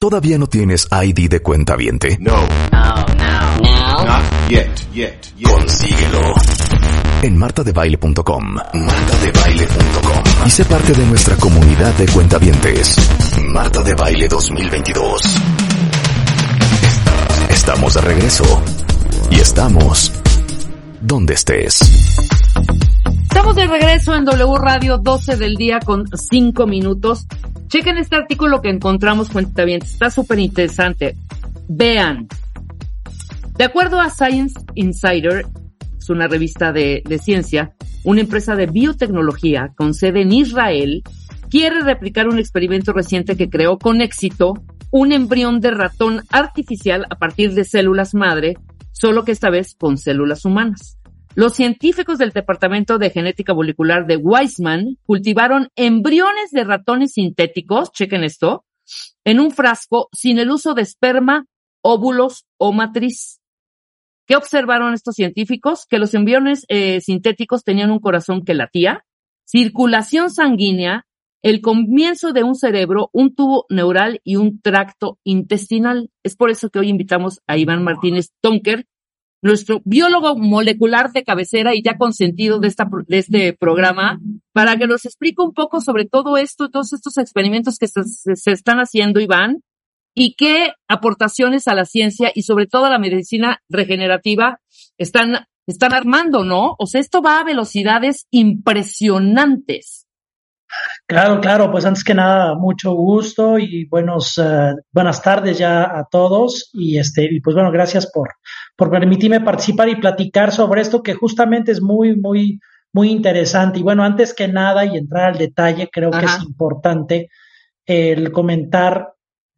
¿Todavía no tienes ID de cuenta viente? No. No, no, no. Not yet, yet, yet. Consíguelo en martadebaile.com. Martadebaile.com. Y sé parte de nuestra comunidad de cuentavientes. Marta de Baile 2022. Estamos de regreso. Y estamos donde estés. Estamos de regreso en W Radio 12 del día con 5 minutos. Chequen este artículo que encontramos, cuentavientes. Está súper interesante. Vean. De acuerdo a Science Insider, es una revista de, de ciencia, una empresa de biotecnología con sede en Israel quiere replicar un experimento reciente que creó con éxito un embrión de ratón artificial a partir de células madre, solo que esta vez con células humanas. Los científicos del Departamento de Genética Molecular de Weizmann cultivaron embriones de ratones sintéticos, chequen esto, en un frasco sin el uso de esperma, óvulos o matriz. ¿Qué observaron estos científicos? Que los embriones eh, sintéticos tenían un corazón que latía, circulación sanguínea, el comienzo de un cerebro, un tubo neural y un tracto intestinal. Es por eso que hoy invitamos a Iván Martínez Tonker, nuestro biólogo molecular de cabecera y ya consentido de, esta, de este programa, para que nos explique un poco sobre todo esto, todos estos experimentos que se, se están haciendo, Iván, y qué aportaciones a la ciencia y sobre todo a la medicina regenerativa están, están armando, ¿no? O sea, esto va a velocidades impresionantes. Claro, claro, pues antes que nada, mucho gusto y buenos, uh, buenas tardes ya a todos y este, y pues bueno, gracias por, por permitirme participar y platicar sobre esto que justamente es muy, muy, muy interesante. Y bueno, antes que nada y entrar al detalle, creo Ajá. que es importante el comentar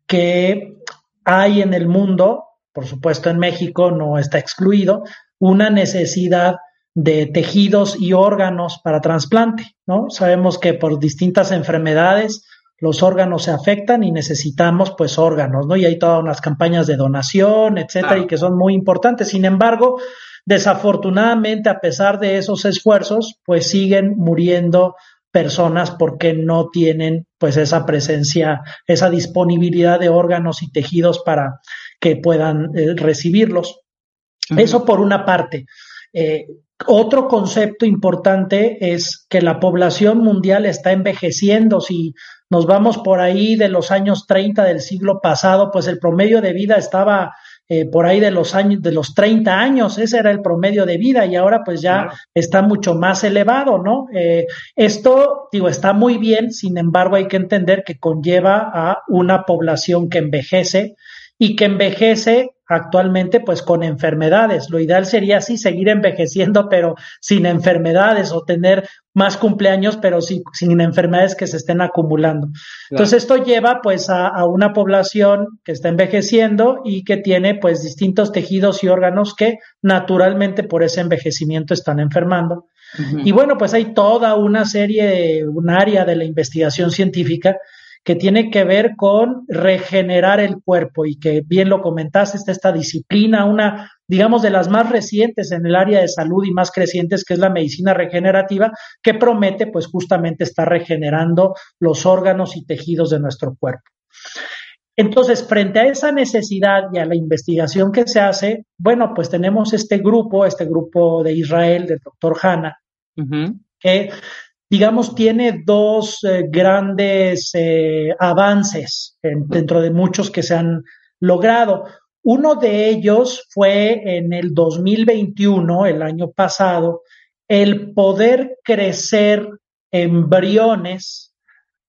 que hay en el mundo, por supuesto en México no está excluido, una necesidad de tejidos y órganos para trasplante, ¿no? Sabemos que por distintas enfermedades los órganos se afectan y necesitamos pues órganos, ¿no? Y hay todas unas campañas de donación, etcétera, y que son muy importantes. Sin embargo, desafortunadamente, a pesar de esos esfuerzos, pues siguen muriendo personas porque no tienen pues esa presencia, esa disponibilidad de órganos y tejidos para que puedan eh, recibirlos. Uh -huh. Eso por una parte. Eh, otro concepto importante es que la población mundial está envejeciendo. Si nos vamos por ahí de los años 30 del siglo pasado, pues el promedio de vida estaba eh, por ahí de los años, de los 30 años, ese era el promedio de vida y ahora pues ya claro. está mucho más elevado, ¿no? Eh, esto, digo, está muy bien, sin embargo hay que entender que conlleva a una población que envejece y que envejece actualmente pues con enfermedades. Lo ideal sería sí seguir envejeciendo pero sin enfermedades o tener más cumpleaños pero sin enfermedades que se estén acumulando. Claro. Entonces esto lleva pues a, a, una población que está envejeciendo y que tiene pues distintos tejidos y órganos que naturalmente por ese envejecimiento están enfermando. Uh -huh. Y bueno, pues hay toda una serie, un área de la investigación científica que tiene que ver con regenerar el cuerpo y que bien lo comentaste, está esta disciplina, una, digamos, de las más recientes en el área de salud y más crecientes, que es la medicina regenerativa, que promete pues justamente estar regenerando los órganos y tejidos de nuestro cuerpo. Entonces, frente a esa necesidad y a la investigación que se hace, bueno, pues tenemos este grupo, este grupo de Israel, del doctor Hanna, uh -huh. que digamos, tiene dos eh, grandes eh, avances dentro de muchos que se han logrado. Uno de ellos fue en el 2021, el año pasado, el poder crecer embriones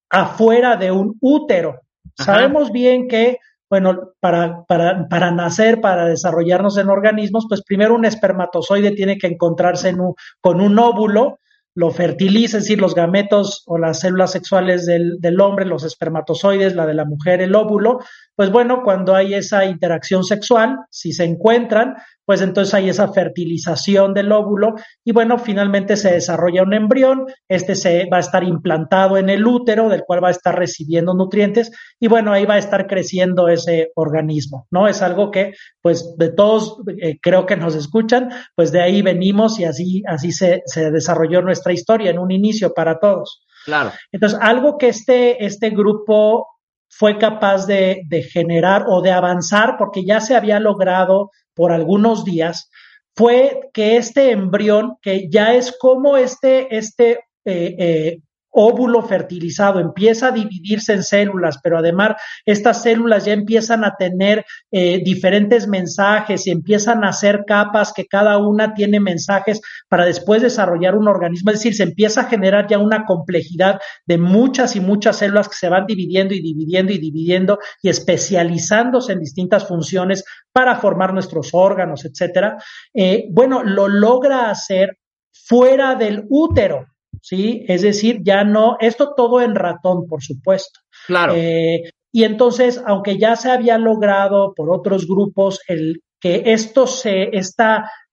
afuera de un útero. Sabemos bien que, bueno, para, para, para, nacer, para desarrollarnos en organismos, pues primero un espermatozoide tiene que encontrarse con un óvulo lo fertiliza, es decir, los gametos o las células sexuales del, del, hombre, los espermatozoides, la de la mujer, el óvulo, pues bueno, cuando hay esa interacción sexual, si se encuentran, pues entonces hay esa fertilización del óvulo y bueno, finalmente se desarrolla un embrión, este se va a estar implantado en el útero, del cual va a estar recibiendo nutrientes y bueno, ahí va a estar creciendo ese organismo, ¿no? Es algo que pues de todos eh, creo que nos escuchan, pues de ahí venimos y así, así se, se desarrolló nuestra historia en un inicio para todos. Claro. Entonces, algo que este, este grupo fue capaz de, de, generar o de avanzar, porque ya se había logrado por algunos días, fue que este embrión, que ya es como este, este eh, eh, óvulo fertilizado empieza a dividirse en células, pero además estas células ya empiezan a tener eh, diferentes mensajes y empiezan a hacer capas que cada una tiene mensajes para después desarrollar un organismo. Es decir, se empieza a generar ya una complejidad de muchas y muchas células que se van dividiendo y dividiendo y dividiendo y especializándose en distintas funciones para formar nuestros órganos, etcétera. Eh, bueno, lo logra hacer fuera del útero. ¿Sí? Es decir, ya no, esto todo en ratón, por supuesto. Claro. Eh, y entonces, aunque ya se había logrado por otros grupos el que esto se, este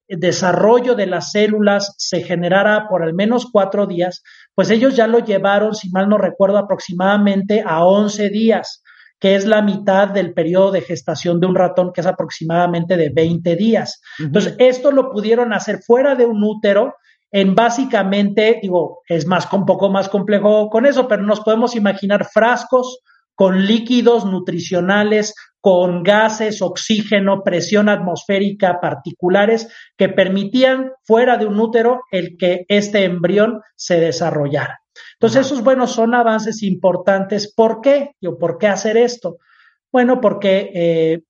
desarrollo de las células se generara por al menos cuatro días, pues ellos ya lo llevaron, si mal no recuerdo, aproximadamente a 11 días, que es la mitad del periodo de gestación de un ratón, que es aproximadamente de 20 días. Entonces, esto lo pudieron hacer fuera de un útero, en básicamente, digo, es más un poco más complejo con eso, pero nos podemos imaginar frascos con líquidos nutricionales, con gases, oxígeno, presión atmosférica particulares que permitían fuera de un útero el que este embrión se desarrollara. Entonces, esos, bueno, son avances importantes. ¿Por qué? ¿Por qué hacer esto? Bueno, porque eh,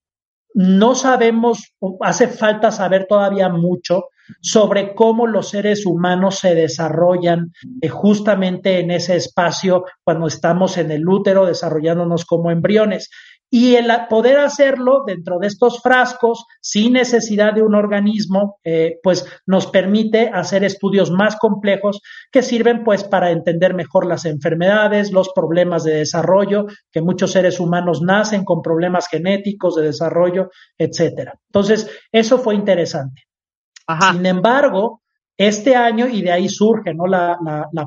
no sabemos, hace falta saber todavía mucho sobre cómo los seres humanos se desarrollan eh, justamente en ese espacio cuando estamos en el útero desarrollándonos como embriones. Y el poder hacerlo dentro de estos frascos sin necesidad de un organismo, eh, pues nos permite hacer estudios más complejos que sirven pues para entender mejor las enfermedades, los problemas de desarrollo, que muchos seres humanos nacen con problemas genéticos de desarrollo, etcétera. Entonces, eso fue interesante. Sin embargo, este año, y de ahí surge ¿no? la,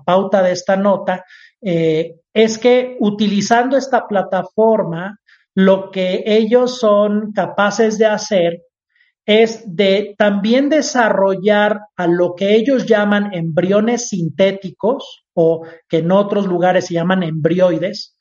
pauta de esta nota, eh, es que utilizando esta plataforma, lo que ellos son capaces de hacer es de también desarrollar a lo que ellos llaman embriones sintéticos o que en otros lugares se llaman embrioides,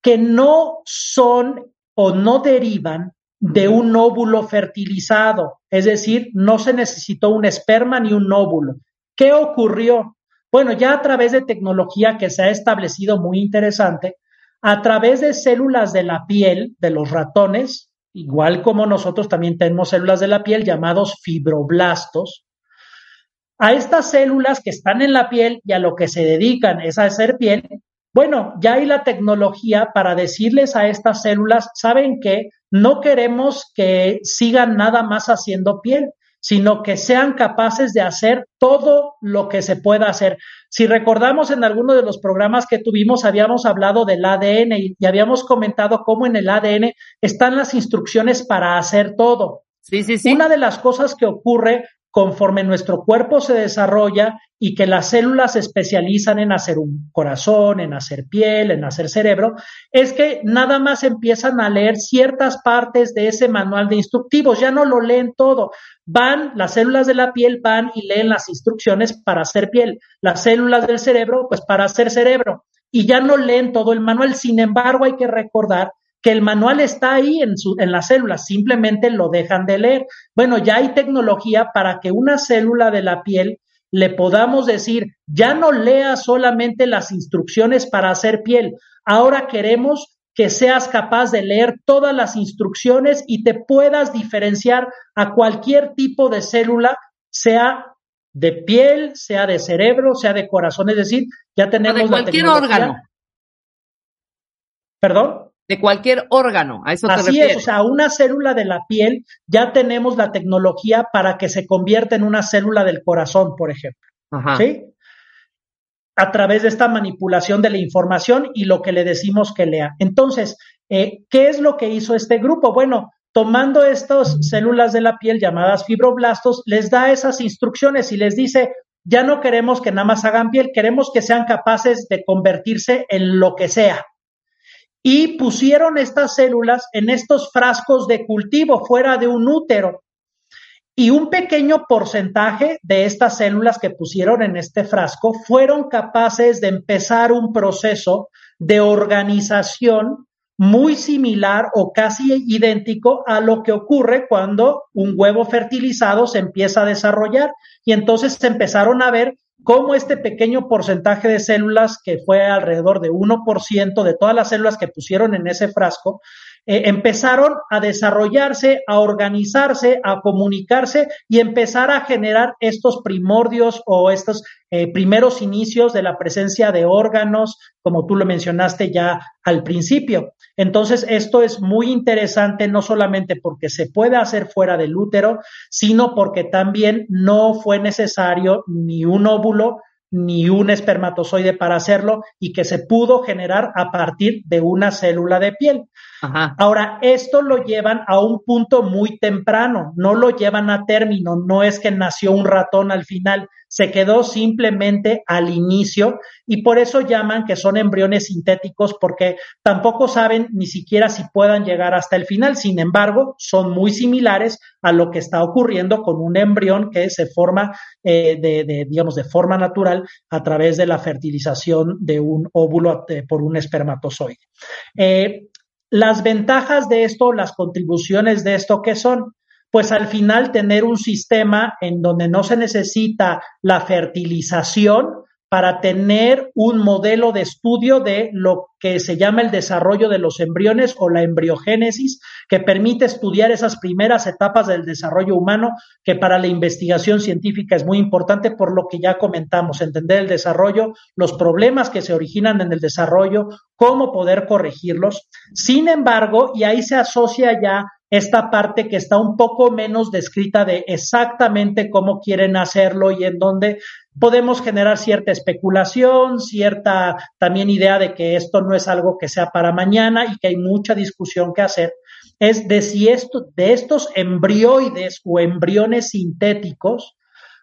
que no son o no derivan de un óvulo fertilizado, es decir, no se necesitó un esperma ni un óvulo. ¿Qué ocurrió? Bueno, ya a través de tecnología que se ha establecido muy interesante, a través de células de la piel de los ratones, igual como nosotros también tenemos células de la piel llamados fibroblastos, a estas células que están en la piel y a lo que se dedican es a hacer piel, bueno, ya hay la tecnología para decirles a estas células, ¿saben qué? No queremos que sigan nada más haciendo piel, sino que sean capaces de hacer todo lo que se pueda hacer. Si recordamos en alguno de los programas que tuvimos, habíamos hablado del ADN y, habíamos comentado cómo en el ADN están las instrucciones para hacer todo. Sí, sí, sí. Una de las cosas que ocurre conforme nuestro cuerpo se desarrolla y que las células se especializan en hacer un corazón, en hacer piel, en hacer cerebro, es que nada más empiezan a leer ciertas partes de ese manual de instructivos, ya no lo leen todo. Van, las células de la piel van y leen las instrucciones para hacer piel, las células del cerebro, pues para hacer cerebro, y ya no leen todo el manual. Sin embargo, hay que recordar que el manual está ahí en, su, en las células, simplemente lo dejan de leer. Bueno, ya hay tecnología para que una célula de la piel le podamos decir, ya no lea solamente las instrucciones para hacer piel, ahora queremos que seas capaz de leer todas las instrucciones y te puedas diferenciar a cualquier tipo de célula, sea de piel, sea de cerebro, sea de corazón, es decir, ya tenemos de cualquier órgano. ¿Perdón? De cualquier órgano, a eso Así es, o sea, una célula de la piel ya tenemos la tecnología para que se convierta en una célula del corazón, por ejemplo. ¿Sí? A través de esta manipulación de la información y lo que le decimos que lea. Entonces, eh, ¿qué es lo que hizo este grupo? Bueno, tomando estas células de la piel llamadas fibroblastos, les da esas instrucciones y les dice, ya no queremos que nada más hagan piel, queremos que sean capaces de convertirse en lo que sea. Y pusieron estas células en estos frascos de cultivo fuera de un útero. Y un pequeño porcentaje de estas células que pusieron en este frasco fueron capaces de empezar un proceso de organización muy similar o casi idéntico a lo que ocurre cuando un huevo fertilizado se empieza a desarrollar. Y entonces empezaron a ver cómo este pequeño porcentaje de células, que fue alrededor de 1% de todas las células que pusieron en ese frasco, eh, empezaron a desarrollarse, a organizarse, a comunicarse y empezar a generar estos primordios o estos eh, primeros inicios de la presencia de órganos, como tú lo mencionaste ya al principio. Entonces, esto es muy interesante, no solamente porque se puede hacer fuera del útero, sino porque también no fue necesario ni un óvulo ni un espermatozoide para hacerlo y que se pudo generar a partir de una célula de piel. Ahora, esto lo llevan a un punto muy temprano, no lo llevan a término, no es que nació un ratón al final, se quedó simplemente al inicio y por eso llaman que son embriones sintéticos porque tampoco saben ni siquiera si puedan llegar hasta el final. Sin embargo, son muy similares a lo que está ocurriendo con un embrión que se forma eh, de, digamos, de forma natural a través de la fertilización de un óvulo eh, por un espermatozoide. Eh, las ventajas de esto, las contribuciones de esto, ¿qué son? Pues al final tener un sistema en donde no se necesita la fertilización para tener un modelo de estudio de lo que se llama el desarrollo de los embriones o la embriogénesis, que permite estudiar esas primeras etapas del desarrollo humano, que para la investigación científica es muy importante por lo que ya comentamos, entender el desarrollo, los problemas que se originan en el desarrollo, cómo poder corregirlos. Sin embargo, y ahí se asocia ya esta parte que está un poco menos descrita de exactamente cómo quieren hacerlo y en dónde podemos generar cierta especulación, cierta también idea de que esto no es algo que sea para mañana y que hay mucha discusión que hacer, es de si esto, de estos embrioides o embriones sintéticos,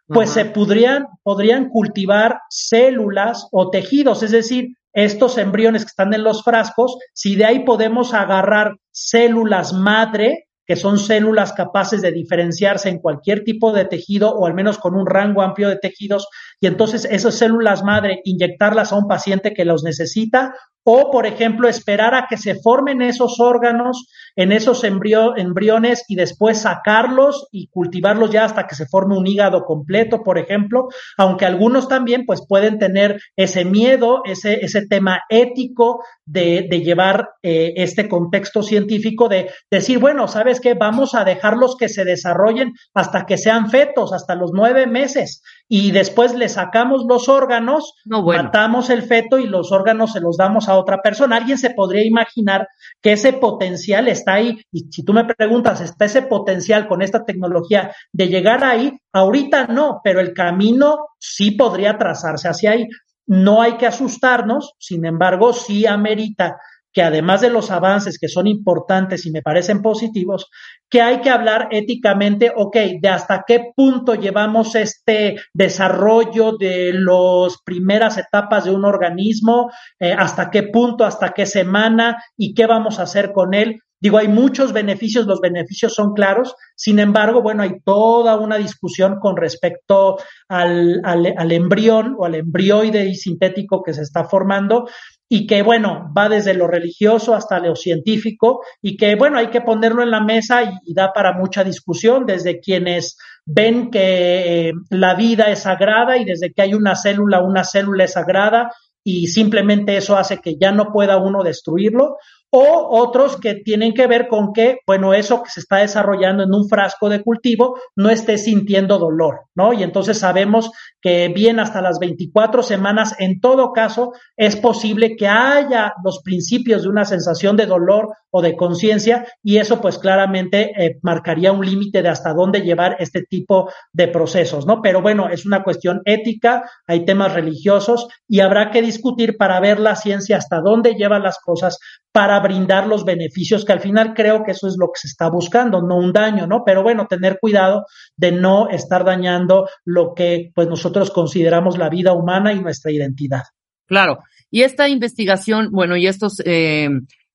pues se podrían, podrían cultivar células o tejidos, es decir, estos embriones que están en los frascos, si de ahí podemos agarrar células madre, que son células capaces de diferenciarse en cualquier tipo de tejido o al menos con un rango amplio de tejidos, y entonces esas células madre inyectarlas a un paciente que los necesita o, por ejemplo, esperar a que se formen esos órganos en esos embriones y después sacarlos y cultivarlos ya hasta que se forme un hígado completo, por ejemplo, aunque algunos también pues pueden tener ese miedo, ese, ese tema ético de, de llevar eh, este contexto científico de decir, bueno, ¿sabes qué? Vamos a dejarlos que se desarrollen hasta que sean fetos, hasta los nueve meses, y después le sacamos los órganos, matamos el feto y los órganos se los damos a otra persona. Alguien se podría imaginar que ese potencial está ahí. Y si tú me preguntas, ¿está ese potencial con esta tecnología de llegar ahí? Ahorita no, pero el camino sí podría trazarse hacia ahí. No hay que asustarnos, sin embargo, sí amerita que además de los avances que son importantes y me parecen positivos, que hay que hablar éticamente, ok, de hasta qué punto llevamos este desarrollo de las primeras etapas de un organismo, eh, hasta qué punto, hasta qué semana y qué vamos a hacer con él. Digo, hay muchos beneficios, los beneficios son claros, sin embargo, bueno, hay toda una discusión con respecto al, al, al embrión o al embrioide sintético que se está formando y que, bueno, va desde lo religioso hasta lo científico y que, bueno, hay que ponerlo en la mesa y, da para mucha discusión desde quienes ven que eh, la vida es sagrada y desde que hay una célula, una célula es sagrada y simplemente eso hace que ya no pueda uno destruirlo, o otros que tienen que ver con que, bueno, eso que se está desarrollando en un frasco de cultivo no esté sintiendo dolor, ¿no? Y entonces sabemos que bien hasta las 24 semanas, en todo caso, es posible que haya los principios de una sensación de dolor o de conciencia y eso pues claramente eh, marcaría un límite de hasta dónde llevar este tipo de procesos, ¿no? Pero bueno, es una cuestión ética, hay temas religiosos y habrá que discutir para ver la ciencia hasta dónde lleva las cosas para brindar los beneficios, que al final creo que eso es lo que se está buscando, no un daño, ¿no? Pero bueno, tener cuidado de no estar dañando lo que pues nosotros consideramos la vida humana y nuestra identidad. Claro. Y esta investigación, bueno, y estos, eh,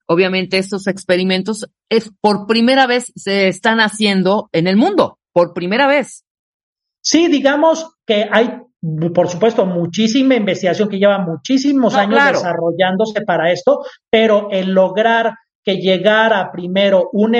obviamente estos experimentos, es por primera vez se están haciendo en el mundo, por primera vez. Sí, digamos que hay por supuesto, muchísima investigación que lleva muchísimos años desarrollándose para esto, pero el lograr que llegara primero un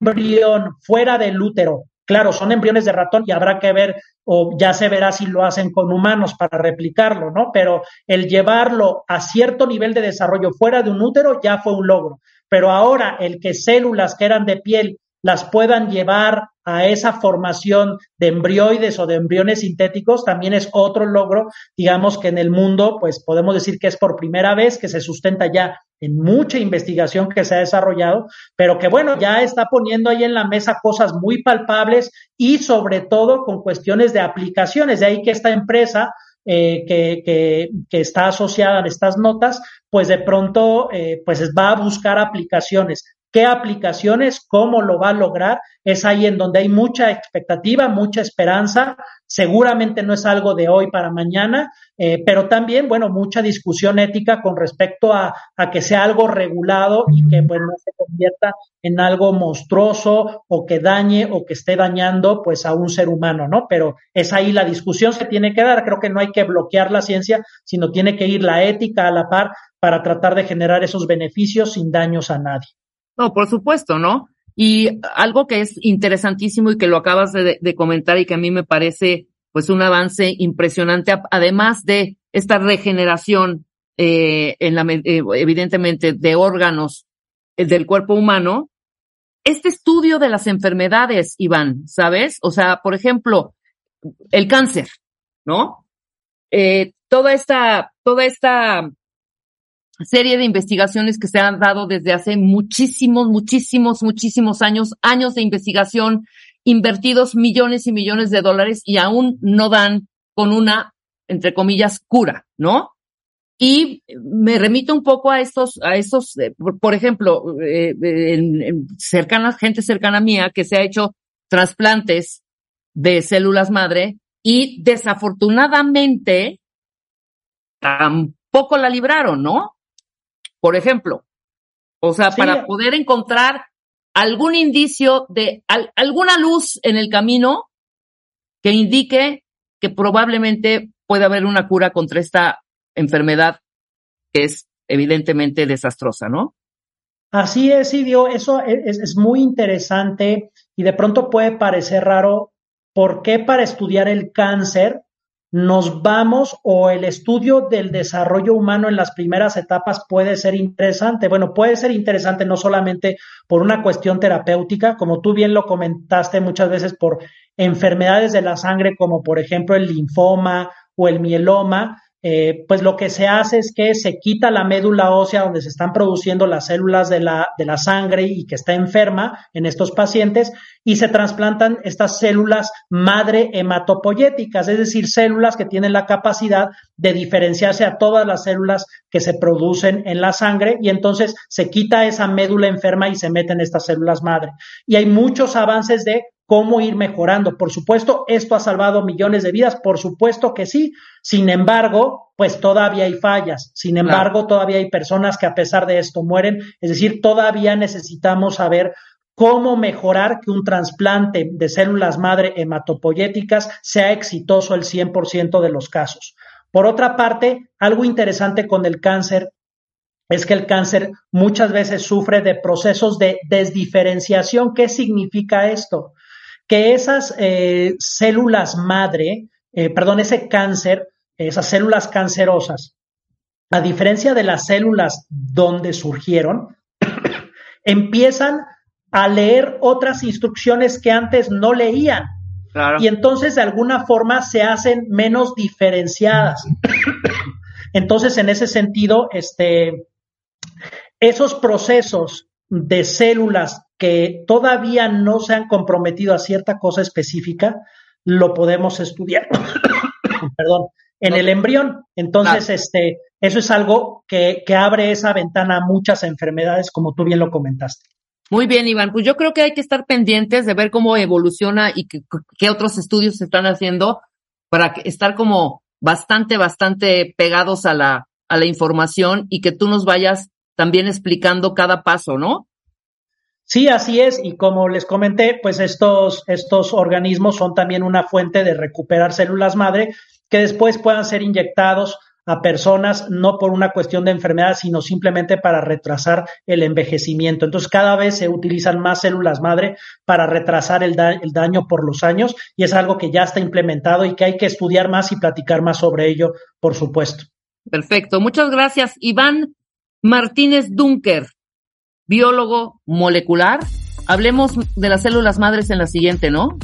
embrión fuera del útero, claro, son embriones de ratón y habrá que ver o ya se verá si lo hacen con humanos para replicarlo, ¿no? Pero el llevarlo a cierto nivel de desarrollo fuera de un útero ya fue un logro. Pero ahora el que células que eran de piel las puedan llevar a esa formación de embrioides o de embriones sintéticos también es otro logro, digamos que en el mundo, pues podemos decir que es por primera vez que se sustenta ya en mucha investigación que se ha desarrollado, pero que bueno, ya está poniendo ahí en la mesa cosas muy palpables y sobre todo con cuestiones de aplicaciones. De ahí que esta empresa eh, que, que, está asociada a estas notas, pues de pronto eh, pues va a buscar aplicaciones qué aplicaciones, cómo lo va a lograr, es ahí en donde hay mucha expectativa, mucha esperanza. Seguramente no es algo de hoy para mañana, eh, pero también, bueno, mucha discusión ética con respecto a, a que sea algo regulado y que pues no se convierta en algo monstruoso o que dañe o que esté dañando pues a un ser humano, ¿no? Pero es ahí la discusión se tiene que dar. Creo que no hay que bloquear la ciencia, sino tiene que ir la ética a la par para tratar de generar esos beneficios sin daños a nadie. No, por supuesto, ¿no? Y algo que es interesantísimo y que lo acabas de, comentar y que a mí me parece pues un avance impresionante, además de esta regeneración eh, en la, eh, evidentemente de órganos eh, del cuerpo humano, este estudio de las enfermedades, Iván, ¿sabes? O sea, por ejemplo, el cáncer, ¿no? toda esta, toda esta serie de investigaciones que se han dado desde hace muchísimos, muchísimos, muchísimos años, años de investigación, invertidos millones y millones de dólares y aún no dan con una, entre comillas, cura, ¿no? Y me remito un poco a estos, a estos, eh, por, ejemplo, eh, en, cercana, gente cercana mía que se ha hecho trasplantes de células madre y desafortunadamente tampoco la libraron, ¿no? Por ejemplo. O sea, para poder encontrar algún indicio de alguna luz en el camino que indique que probablemente puede haber una cura contra esta enfermedad que es evidentemente desastrosa, ¿no? Así es, Idio, eso es, es muy interesante y de pronto puede parecer raro. ¿Por qué para estudiar el cáncer nos vamos o el estudio del desarrollo humano en las primeras etapas puede ser interesante. Bueno, puede ser interesante no solamente por una cuestión terapéutica, como tú bien lo comentaste muchas veces por enfermedades de la sangre, como por ejemplo el linfoma o el mieloma, eh, pues lo que se hace es que se quita la médula ósea donde se están produciendo las células de la, de la sangre y que está enferma en estos pacientes y se trasplantan estas células madre hematopoyéticas, es decir, células que tienen la capacidad de diferenciarse a todas las células que se producen en la sangre y entonces se quita esa médula enferma y se meten estas células madre. Y hay muchos avances de cómo ir mejorando. Por supuesto, esto ha salvado millones de vidas, por supuesto que sí. Sin embargo, pues todavía hay fallas. Sin embargo, todavía hay personas que a pesar de esto mueren. Es decir, todavía necesitamos saber cómo mejorar que un trasplante de células madre hematopoyéticas sea exitoso el 100% de los casos. Por otra parte, algo interesante con el cáncer es que el cáncer muchas veces sufre de procesos de desdiferenciación. ¿Qué significa esto? Que esas eh, células madre, eh, perdón, ese cáncer, esas células cancerosas, a diferencia de las células donde surgieron, empiezan a leer otras instrucciones que antes no leían. Y entonces de alguna forma se hacen menos diferenciadas. entonces, en ese sentido, este, esos procesos de células que todavía no se han comprometido a cierta cosa específica, lo podemos estudiar. Perdón, en el embrión. Entonces, este, eso es algo que, que abre esa ventana a muchas enfermedades, como tú bien lo comentaste. Muy bien, Iván. Pues yo creo que hay que estar pendientes de ver cómo evoluciona y qué, otros estudios se están haciendo para estar como bastante, bastante pegados a la, a la información y que tú nos vayas también explicando cada paso, ¿no? Sí, así es. Y como les comenté, pues estos, estos organismos son también una fuente de recuperar células madre que después puedan ser inyectados a personas no por una cuestión de enfermedad, sino simplemente para retrasar el envejecimiento. Entonces, cada vez se utilizan más células madre para retrasar el, daño por los años y es algo que ya está implementado y que hay que estudiar más y platicar más sobre ello, por supuesto. Perfecto. Muchas gracias, Iván Martínez Dunker, biólogo molecular. Hablemos de las células madres en la siguiente, ¿no?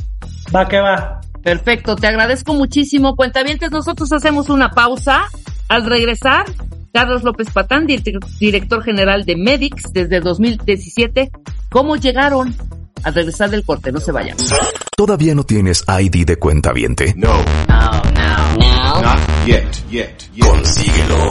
Va que va. Perfecto, te agradezco muchísimo. Cuentavientes, nosotros hacemos una pausa al regresar, Carlos López Patán, director general de Medix desde 2017, ¿cómo llegaron? Al regresar del corte, no se vayan. ¿Todavía no tienes ID de cuenta viente? No. No, no. No. Not yet, yet, yet. Consíguelo.